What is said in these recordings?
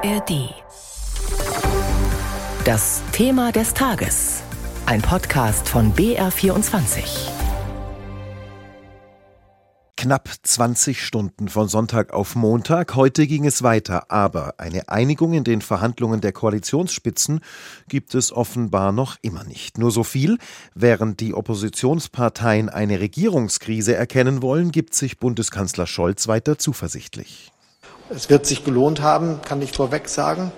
ARD. Das Thema des Tages. Ein Podcast von BR24. Knapp 20 Stunden von Sonntag auf Montag. Heute ging es weiter, aber eine Einigung in den Verhandlungen der Koalitionsspitzen gibt es offenbar noch immer nicht. Nur so viel, während die Oppositionsparteien eine Regierungskrise erkennen wollen, gibt sich Bundeskanzler Scholz weiter zuversichtlich. Es wird sich gelohnt haben, kann ich vorweg sagen.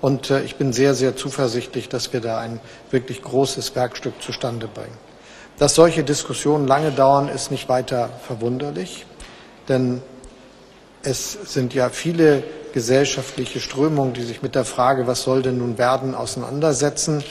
Und äh, ich bin sehr, sehr zuversichtlich, dass wir da ein wirklich großes Werkstück zustande bringen. Dass solche Diskussionen lange dauern, ist nicht weiter verwunderlich, denn es sind ja viele gesellschaftliche Strömungen, die sich mit der Frage, was soll denn nun werden, auseinandersetzen.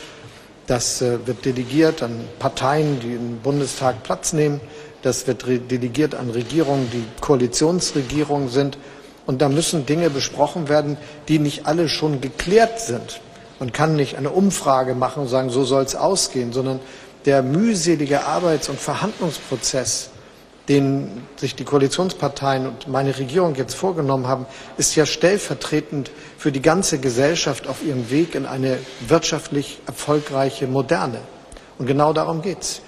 Das äh, wird delegiert an Parteien, die im Bundestag Platz nehmen. Das wird delegiert an Regierungen, die Koalitionsregierungen sind. Und da müssen Dinge besprochen werden, die nicht alle schon geklärt sind. Man kann nicht eine Umfrage machen und sagen, so soll es ausgehen, sondern der mühselige Arbeits- und Verhandlungsprozess, den sich die Koalitionsparteien und meine Regierung jetzt vorgenommen haben, ist ja stellvertretend für die ganze Gesellschaft auf ihrem Weg in eine wirtschaftlich erfolgreiche Moderne. Und genau darum geht's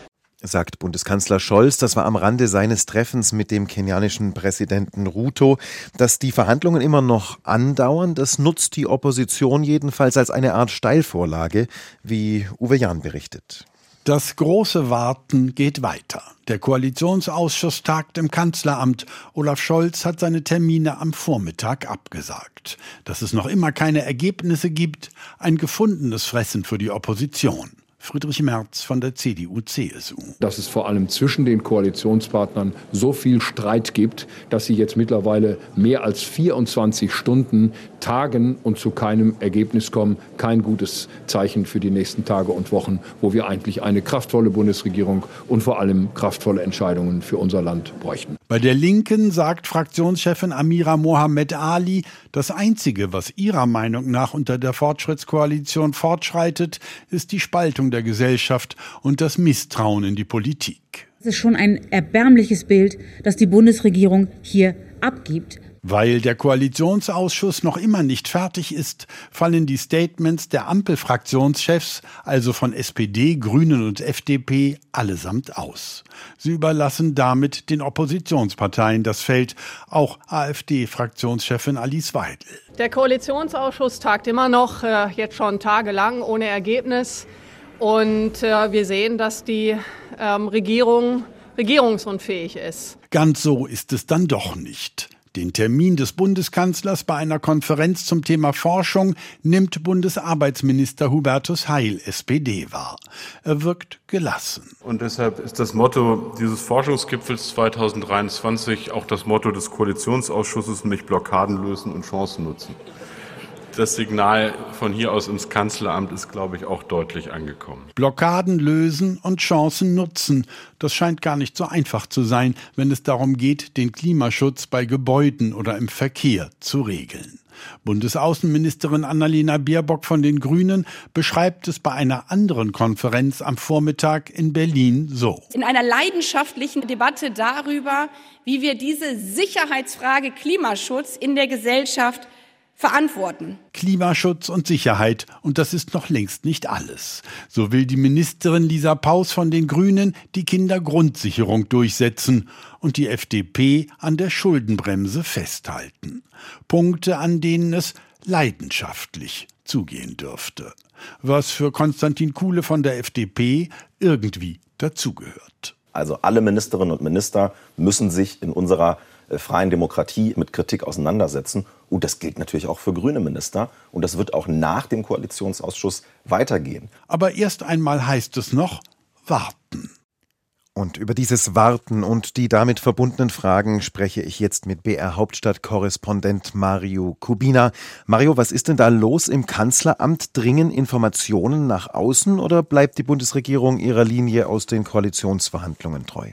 sagt Bundeskanzler Scholz. Das war am Rande seines Treffens mit dem kenianischen Präsidenten Ruto. Dass die Verhandlungen immer noch andauern, das nutzt die Opposition jedenfalls als eine Art Steilvorlage, wie Uwe Jahn berichtet. Das große Warten geht weiter. Der Koalitionsausschuss tagt im Kanzleramt. Olaf Scholz hat seine Termine am Vormittag abgesagt. Dass es noch immer keine Ergebnisse gibt, ein gefundenes Fressen für die Opposition. Friedrich Merz von der CDU-CSU. Dass es vor allem zwischen den Koalitionspartnern so viel Streit gibt, dass sie jetzt mittlerweile mehr als 24 Stunden tagen und zu keinem Ergebnis kommen. Kein gutes Zeichen für die nächsten Tage und Wochen, wo wir eigentlich eine kraftvolle Bundesregierung und vor allem kraftvolle Entscheidungen für unser Land bräuchten. Bei der Linken sagt Fraktionschefin Amira Mohamed Ali, das Einzige, was ihrer Meinung nach unter der Fortschrittskoalition fortschreitet, ist die Spaltung der Gesellschaft und das Misstrauen in die Politik. Es ist schon ein erbärmliches Bild, das die Bundesregierung hier abgibt. Weil der Koalitionsausschuss noch immer nicht fertig ist, fallen die Statements der Ampelfraktionschefs, also von SPD, Grünen und FDP, allesamt aus. Sie überlassen damit den Oppositionsparteien das Feld, auch AfD-Fraktionschefin Alice Weidel. Der Koalitionsausschuss tagt immer noch, äh, jetzt schon tagelang, ohne Ergebnis. Und äh, wir sehen, dass die ähm, Regierung regierungsunfähig ist. Ganz so ist es dann doch nicht. Den Termin des Bundeskanzlers bei einer Konferenz zum Thema Forschung nimmt Bundesarbeitsminister Hubertus Heil, SPD, wahr. Er wirkt gelassen. Und deshalb ist das Motto dieses Forschungsgipfels 2023 auch das Motto des Koalitionsausschusses, nämlich Blockaden lösen und Chancen nutzen das Signal von hier aus ins Kanzleramt ist, glaube ich, auch deutlich angekommen. Blockaden lösen und Chancen nutzen. Das scheint gar nicht so einfach zu sein, wenn es darum geht, den Klimaschutz bei Gebäuden oder im Verkehr zu regeln. Bundesaußenministerin Annalena Baerbock von den Grünen beschreibt es bei einer anderen Konferenz am Vormittag in Berlin so. In einer leidenschaftlichen Debatte darüber, wie wir diese Sicherheitsfrage Klimaschutz in der Gesellschaft verantworten. Klimaschutz und Sicherheit. Und das ist noch längst nicht alles. So will die Ministerin Lisa Paus von den Grünen die Kindergrundsicherung durchsetzen und die FDP an der Schuldenbremse festhalten. Punkte, an denen es leidenschaftlich zugehen dürfte. Was für Konstantin Kuhle von der FDP irgendwie dazugehört. Also alle Ministerinnen und Minister müssen sich in unserer freien Demokratie mit Kritik auseinandersetzen. Und das gilt natürlich auch für grüne Minister. Und das wird auch nach dem Koalitionsausschuss weitergehen. Aber erst einmal heißt es noch warten. Und über dieses Warten und die damit verbundenen Fragen spreche ich jetzt mit BR Hauptstadtkorrespondent Mario Kubina. Mario, was ist denn da los im Kanzleramt? Dringen Informationen nach außen oder bleibt die Bundesregierung ihrer Linie aus den Koalitionsverhandlungen treu?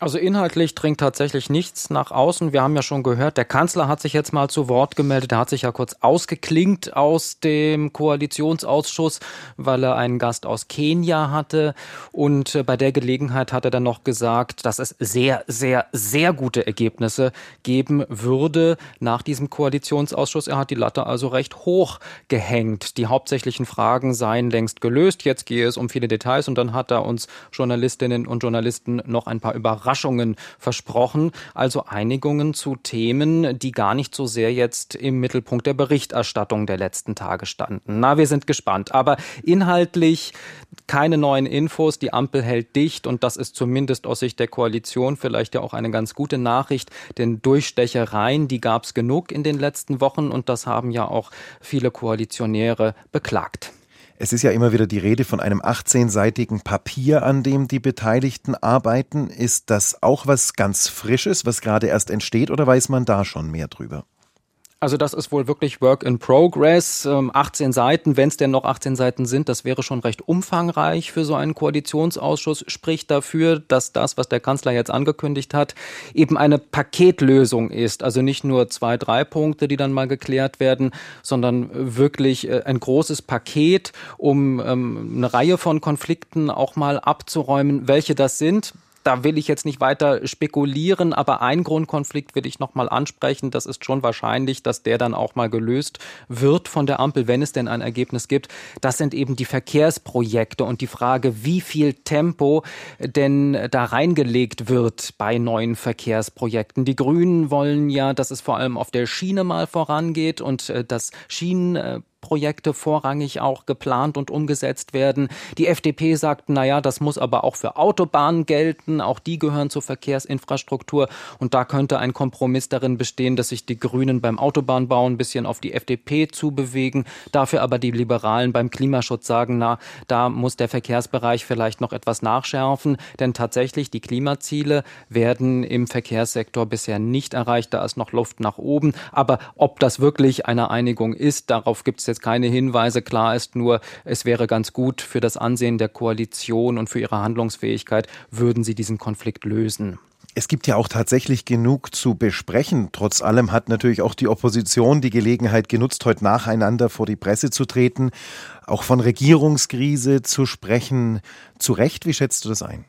Also inhaltlich dringt tatsächlich nichts nach außen. Wir haben ja schon gehört, der Kanzler hat sich jetzt mal zu Wort gemeldet. Er hat sich ja kurz ausgeklingt aus dem Koalitionsausschuss, weil er einen Gast aus Kenia hatte. Und äh, bei der Gelegenheit hat er dann noch gesagt, dass es sehr, sehr, sehr gute Ergebnisse geben würde nach diesem Koalitionsausschuss. Er hat die Latte also recht hoch gehängt. Die hauptsächlichen Fragen seien längst gelöst. Jetzt gehe es um viele Details und dann hat er uns Journalistinnen und Journalisten noch ein paar Überraschungen Überraschungen versprochen, also Einigungen zu Themen, die gar nicht so sehr jetzt im Mittelpunkt der Berichterstattung der letzten Tage standen. Na, wir sind gespannt. Aber inhaltlich keine neuen Infos. Die Ampel hält dicht und das ist zumindest aus Sicht der Koalition vielleicht ja auch eine ganz gute Nachricht, denn Durchstechereien, die gab es genug in den letzten Wochen und das haben ja auch viele Koalitionäre beklagt. Es ist ja immer wieder die Rede von einem 18-seitigen Papier, an dem die Beteiligten arbeiten. Ist das auch was ganz Frisches, was gerade erst entsteht, oder weiß man da schon mehr drüber? Also das ist wohl wirklich Work in Progress. 18 ähm, Seiten, wenn es denn noch 18 Seiten sind, das wäre schon recht umfangreich für so einen Koalitionsausschuss. Spricht dafür, dass das, was der Kanzler jetzt angekündigt hat, eben eine Paketlösung ist. Also nicht nur zwei, drei Punkte, die dann mal geklärt werden, sondern wirklich äh, ein großes Paket, um ähm, eine Reihe von Konflikten auch mal abzuräumen. Welche das sind, da will ich jetzt nicht weiter spekulieren, aber ein Grundkonflikt will ich noch mal ansprechen. Das ist schon wahrscheinlich, dass der dann auch mal gelöst wird von der Ampel, wenn es denn ein Ergebnis gibt. Das sind eben die Verkehrsprojekte und die Frage, wie viel Tempo denn da reingelegt wird bei neuen Verkehrsprojekten. Die Grünen wollen ja, dass es vor allem auf der Schiene mal vorangeht und äh, das Schienen Projekte vorrangig auch geplant und umgesetzt werden. Die FDP sagt, naja, das muss aber auch für Autobahnen gelten. Auch die gehören zur Verkehrsinfrastruktur. Und da könnte ein Kompromiss darin bestehen, dass sich die Grünen beim Autobahnbau ein bisschen auf die FDP zubewegen. Dafür aber die Liberalen beim Klimaschutz sagen, na, da muss der Verkehrsbereich vielleicht noch etwas nachschärfen. Denn tatsächlich, die Klimaziele werden im Verkehrssektor bisher nicht erreicht. Da ist noch Luft nach oben. Aber ob das wirklich eine Einigung ist, darauf gibt es jetzt keine Hinweise. Klar ist nur, es wäre ganz gut für das Ansehen der Koalition und für ihre Handlungsfähigkeit, würden sie diesen Konflikt lösen. Es gibt ja auch tatsächlich genug zu besprechen. Trotz allem hat natürlich auch die Opposition die Gelegenheit genutzt, heute nacheinander vor die Presse zu treten, auch von Regierungskrise zu sprechen. Zu Recht, wie schätzt du das ein?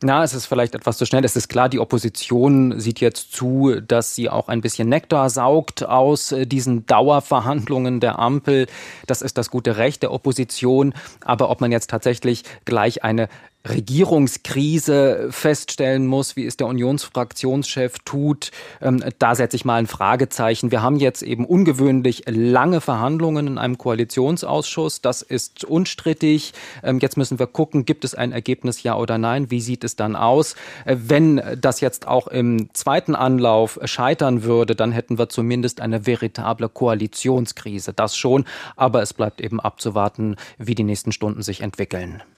Na, es ist vielleicht etwas zu schnell. Es ist klar, die Opposition sieht jetzt zu, dass sie auch ein bisschen Nektar saugt aus äh, diesen Dauerverhandlungen der Ampel. Das ist das gute Recht der Opposition. Aber ob man jetzt tatsächlich gleich eine Regierungskrise feststellen muss, wie es der Unionsfraktionschef tut, ähm, da setze ich mal ein Fragezeichen. Wir haben jetzt eben ungewöhnlich lange Verhandlungen in einem Koalitionsausschuss. Das ist unstrittig. Ähm, jetzt müssen wir gucken, gibt es ein Ergebnis, ja oder nein? Wie sieht es dann aus? Äh, wenn das jetzt auch im zweiten Anlauf scheitern würde, dann hätten wir zumindest eine veritable Koalitionskrise. Das schon. Aber es bleibt eben abzuwarten, wie die nächsten Stunden sich entwickeln.